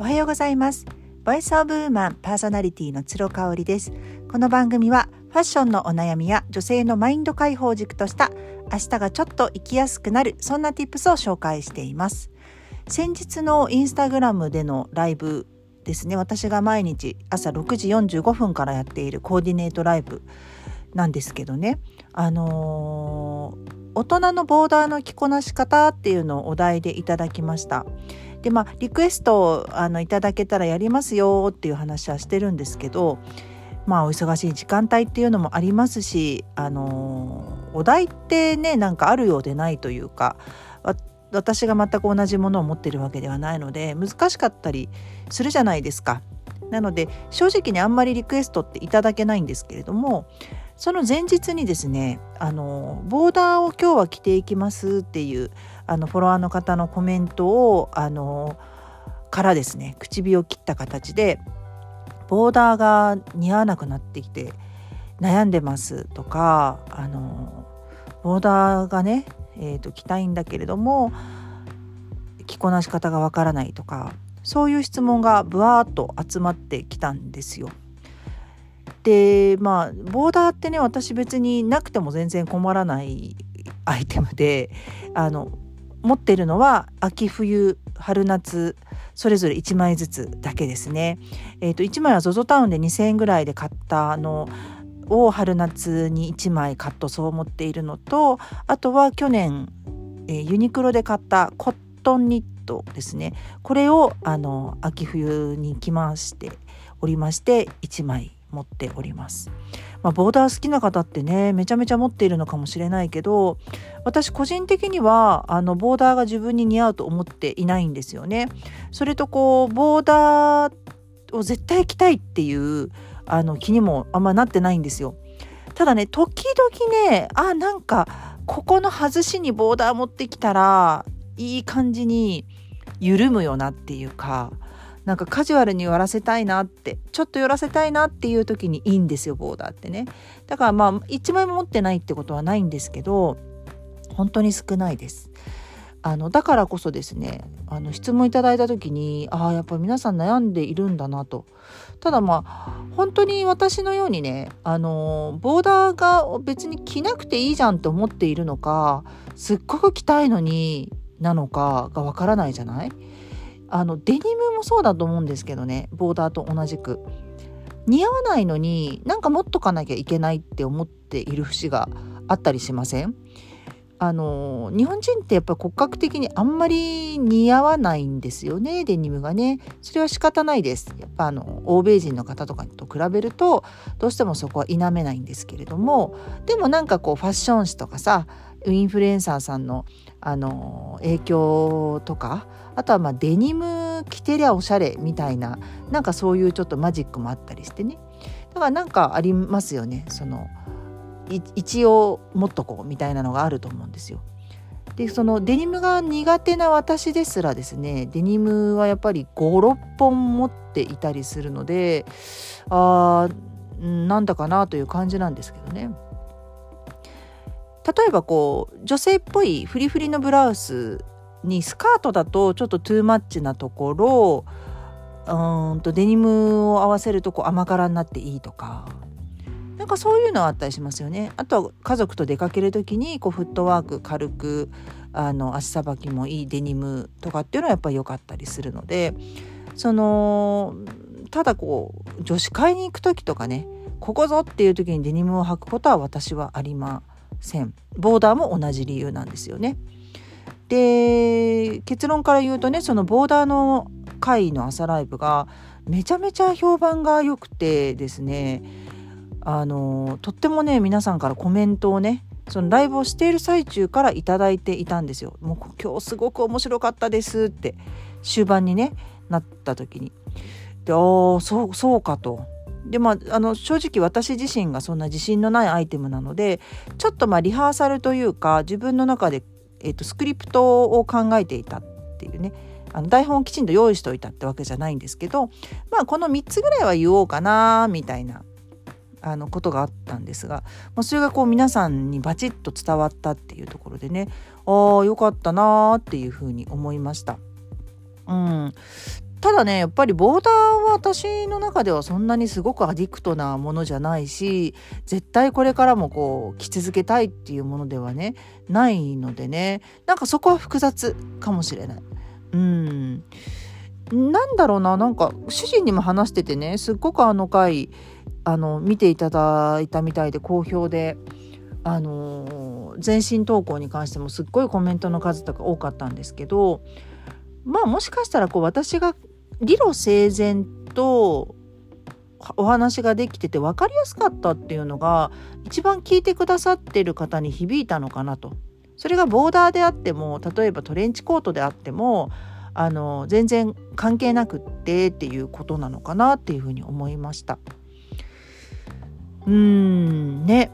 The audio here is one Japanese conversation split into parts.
おはようございます。ボイスオブウーマンパーソナリティの鶴香織です。この番組はファッションのお悩みや女性のマインド解放軸とした明日がちょっと生きやすくなるそんな tips を紹介しています。先日のインスタグラムでのライブですね。私が毎日朝6時45分からやっているコーディネートライブなんですけどね。あのー、大人のボーダーの着こなし方っていうのをお題でいただきました。でまあリクエストをあのいただけたらやりますよっていう話はしてるんですけどまあお忙しい時間帯っていうのもありますしあの、お題ってねなんかあるようでないというか私が全く同じものを持ってるわけではないので難しかったりするじゃないですか。なので正直にあんまりリクエストっていただけないんですけれどもその前日にですねあのボーダーを今日は着ていきますっていうあのフォロワーの方のコメントをあのからですね口火を切った形でボーダーが似合わなくなってきて悩んでますとかあのボーダーがね、えーと、着たいんだけれども着こなし方がわからないとかそういう質問がぶわーっと集まってきたんですよ。でまあボーダーってね私別になくても全然困らないアイテムであの持ってるのは秋冬春夏それぞれ1枚ずつだけですね。えー、と1枚は ZOZO タウンで2,000円ぐらいで買ったあのを春夏に1枚カットソーを持っているのとあとは去年、えー、ユニクロで買ったコットンニットですねこれをあの秋冬に着ましておりまして1枚持っております。まあ、ボーダー好きな方ってねめちゃめちゃ持っているのかもしれないけど私個人的にはあのボーダーが自分に似合うと思っていないんですよね。それとこうボーダーを絶対着たいっていうあの気にもあんまなってないんですよ。ただね時々ねあなんかここの外しにボーダー持ってきたらいい感じに緩むよなっていうかなんかカジュアルに寄らせたいなってちょっと寄らせたいなっていう時にいいんですよボーダーってね。だからまあ1枚も持ってないってことはないんですけど本当に少ないです。あのだからこそですねあの質問いただいた時にああやっぱり皆さん悩んでいるんだなと。ただまあ本当に私のようにねあのボーダーが別に着なくていいじゃんと思っているのかすっごく着たいのになのかがわからないじゃない？あのデニムもそうだと思うんですけどね。ボーダーと同じく。似合わないのになんか持っとかなきゃいけないって思っている節があったりしません？あの日本人ってやっぱり骨格的にあんまり似合わないんですよね。デニムがね。それは仕方ないです。やっぱあの欧米人の方とかと比べるとどうしてもそこは否めないんですけれども。でもなんかこうファッション誌とかさインフルエンサーさんのあの影響とかあとはまあデニム着てりゃおしゃれみたいななんかそういうちょっとマジックもあったりしてねだからなんかありますよねその一応持っとこうみたいなのがあると思うんですよ。でそのデニムが苦手な私ですらですねデニムはやっぱり56本持っていたりするのであなんだかなという感じなんですけどね。例えばこう女性っぽいフリフリのブラウスにスカートだとちょっとトゥーマッチなところうんとデニムを合わせるとこう甘辛になっていいとかなんかそういうのはあったりしますよね。あとは家族と出かける時にこうフットワーク軽くあの足さばきもいいデニムとかっていうのはやっぱり良かったりするのでそのただこう女子会に行く時とかねここぞっていう時にデニムを履くことは私はありません。ボーダーも同じ理由なんですよね。で結論から言うとねそのボーダーの会の朝ライブがめちゃめちゃ評判が良くてですねあのとってもね皆さんからコメントをねそのライブをしている最中から頂いていたんですよ。もう今日すごく面白かったですって終盤にねなった時に。でああそそうかと。でまあ、あの正直私自身がそんな自信のないアイテムなのでちょっとまあリハーサルというか自分の中でえーと、スクリプトを考えていたっていうねあの台本をきちんと用意しておいたってわけじゃないんですけどまあこの3つぐらいは言おうかなみたいなあのことがあったんですが、まあ、それがこう皆さんにバチッと伝わったっていうところでねああよかったなーっていうふうに思いました。うん、ただねやっぱりボーダーは私の中ではそんなにすごくアディクトなものじゃないし絶対これからもこう着続けたいっていうものではねないのでねなんかそこは複雑かもしれない。うんなんだろうななんか主人にも話しててねすっごくあの回あの見ていただいたみたいで好評であの全身投稿に関してもすっごいコメントの数とか多かったんですけどまあもしかしたらこう私が理路整然とお話ができてて分かりやすかったっていうのが一番聞いてくださってる方に響いたのかなと。それがボーダーであっても例えばトレンチコートであってもあの全然関係なくってっていうことなのかなっていうふうに思いました。うーんね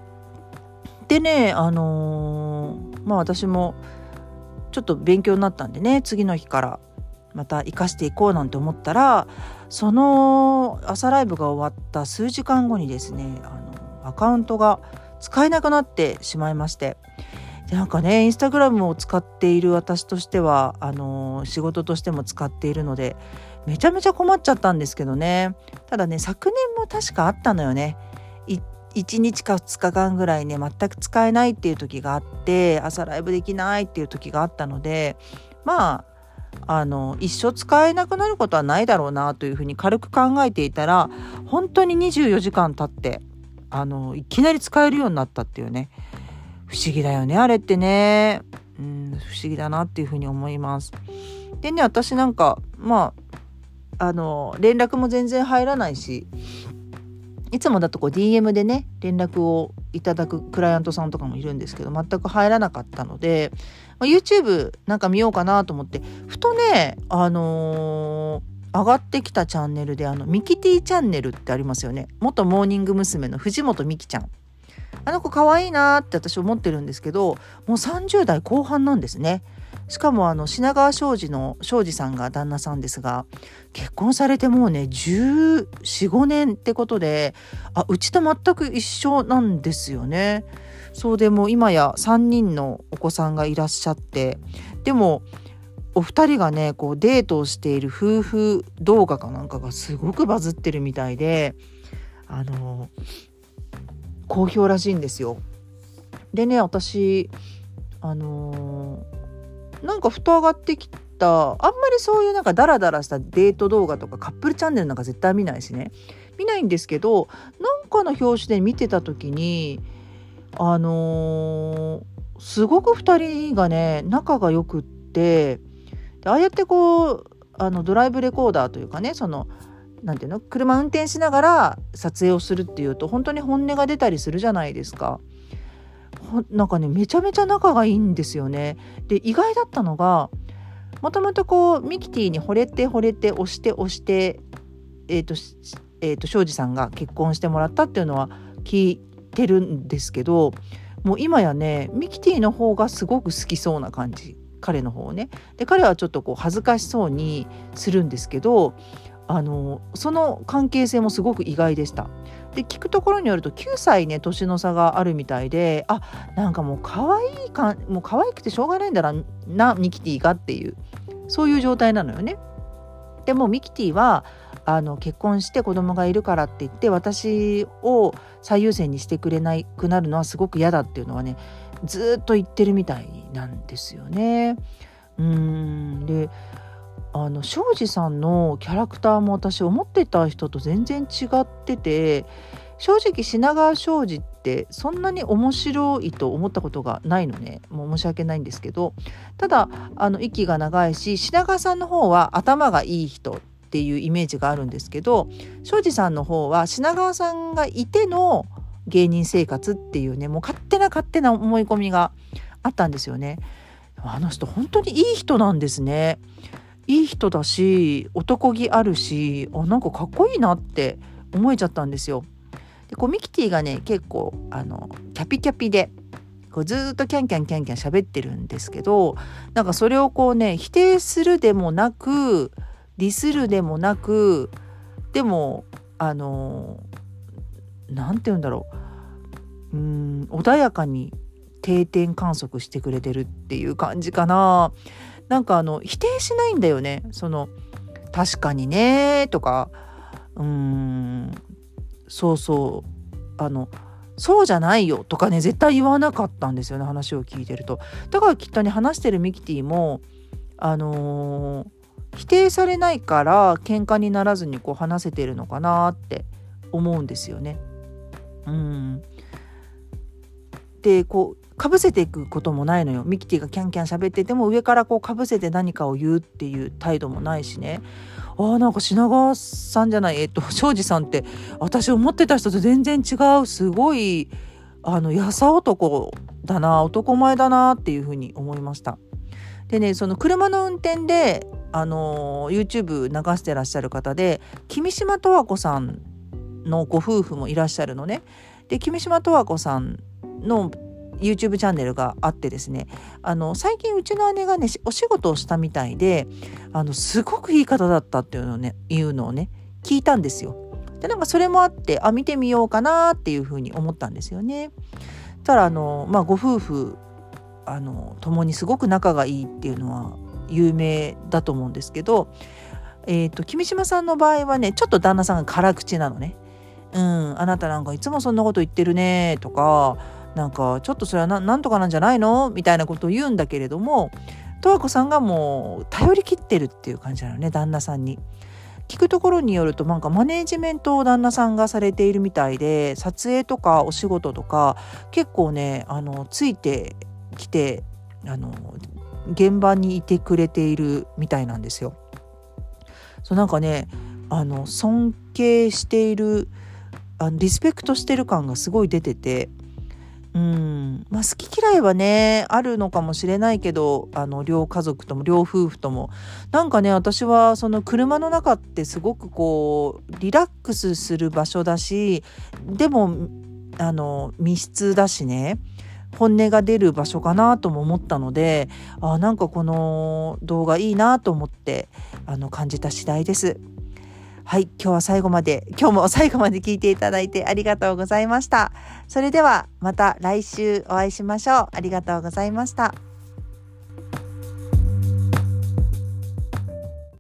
でねあのー、まあ私もちょっと勉強になったんでね次の日からまた生かしていこうなんて思ったらその朝ライブが終わった数時間後にですねあのアカウントが使えなくなってしまいましてでなんかねインスタグラムを使っている私としてはあの仕事としても使っているのでめちゃめちゃ困っちゃったんですけどね。ただね昨年も確かあったのよね。1日か2日間ぐらいね全く使えないっていう時があって朝ライブできないっていう時があったのでまああの一生使えなくなることはないだろうなというふうに軽く考えていたら本当に24時間経ってあのいきなり使えるようになったっていうね不思議だよねあれってねうん不思議だなっていうふうに思います。でね私なんかまああの連絡も全然入らないしいつもだとこう DM でね連絡をいただくクライアントさんとかもいるんですけど全く入らなかったので、まあ、YouTube なんか見ようかなと思ってふとねあのー、上がってきたチャンネルであのミキティチャンネルってありますよね元モーニング娘。の藤本美貴ちゃんあの子可愛いなって私思ってるんですけどもう30代後半なんですねしかもあの品川庄司の庄司さんが旦那さんですが結婚されてもうね1415年ってことであうちと全く一緒なんですよね。そうでも今や3人のお子さんがいらっしゃってでもお二人がねこうデートをしている夫婦動画かなんかがすごくバズってるみたいであの好評らしいんですよ。でね私あのなんかふと上がってきたあんまりそういうなんかダラダラしたデート動画とかカップルチャンネルなんか絶対見ないしね見ないんですけどなんかの表紙で見てた時にあのー、すごく2人がね仲が良くってでああやってこうあのドライブレコーダーというかねその何ていうの車運転しながら撮影をするっていうと本当に本音が出たりするじゃないですか。なんかねめちゃめちゃ仲がいいんですよね。で意外だったのがもともとこうミキティに惚れて惚れて押して押してえっ、ー、とえーと、庄司さんが結婚してもらったっていうのは聞いてるんですけどもう今やねミキティの方がすごく好きそうな感じ彼の方をね。で彼はちょっとこう恥ずかしそうにするんですけどあのその関係性もすごく意外でした。で聞くところによると9歳ね年の差があるみたいであなんかもう可愛いかもう可愛くてしょうがないんだなミキティがっていうそういう状態なのよね。でもミキティはあの結婚して子供がいるからって言って私を最優先にしてくれなくなるのはすごく嫌だっていうのはねずっと言ってるみたいなんですよね。うんであの庄司さんのキャラクターも私思ってた人と全然違ってて正直品川庄司ってそんなに面白いと思ったことがないのねもう申し訳ないんですけどただあの息が長いし品川さんの方は頭がいい人っていうイメージがあるんですけど庄司さんの方は品川さんがいての芸人生活っていうねもう勝手な勝手な思い込みがあったんですよね。あの人本当にいい人なんですね。いい人だし男気あるしあなんかかっこいいなって思えちゃったんですよ。でこうミキティがね結構あのキャピキャピでこうずっとキャンキャンキャンキャン喋ってるんですけどなんかそれをこうね否定するでもなくディスるでもなくでもあの何て言うんだろううん穏やかに定点観測してくれてるっていう感じかな。なんかあの否定しないんだよね。その確かにねとか。うーん。そうそう。あのそうじゃないよとかね絶対言わなかったんですよね話を聞いてると。だからきっとね話してるミキティもあのー、否定されないから喧嘩にならずにこう話せてるのかなって思うんですよね。うん。でこうかぶせていくこともないのよミキティがキャンキャン喋ってても上からこうかぶせて何かを言うっていう態度もないしねあーなんか品川さんじゃないえっと 庄司さんって私思ってた人と全然違うすごいあの優男だな男前だなっていうふうに思いました。でねその車の運転であの YouTube 流してらっしゃる方で君島十和子さんのご夫婦もいらっしゃるのね。で君島十和子さんの YouTube チャンネルがあってですねあの最近うちの姉がねお仕事をしたみたいであのすごくいい方だったっていうのをねいうのをね聞いたんですよ。でなんかそれもあってあ見てみようかなっていうふうに思ったんですよね。ただあのまあご夫婦あの共にすごく仲がいいっていうのは有名だと思うんですけど、えーと、君島さんの場合はねちょっと旦那さんが辛口なのね。うん、あなたなんかいつもそんなこと言ってるねとかなんかちょっとそれはなんとかなんじゃないのみたいなことを言うんだけれども十和子さんがもう頼りきってるっていう感じなのね旦那さんに。聞くところによるとなんかマネジメントを旦那さんがされているみたいで撮影とかお仕事とか結構ねあのついてきてあの現場にいてくれているみたいなんですよ。そうなんかねあの尊敬しているあのリスペクトしてる感がすごい出ててうんまあ、好き嫌いはねあるのかもしれないけどあの両家族とも両夫婦ともなんかね私はその車の中ってすごくこうリラックスする場所だしでもあの密室だしね本音が出る場所かなとも思ったのであなんかこの動画いいなと思ってあの感じた次第です。はい、今日は最後まで、今日も最後まで聞いていただいてありがとうございました。それではまた来週お会いしましょう。ありがとうございました。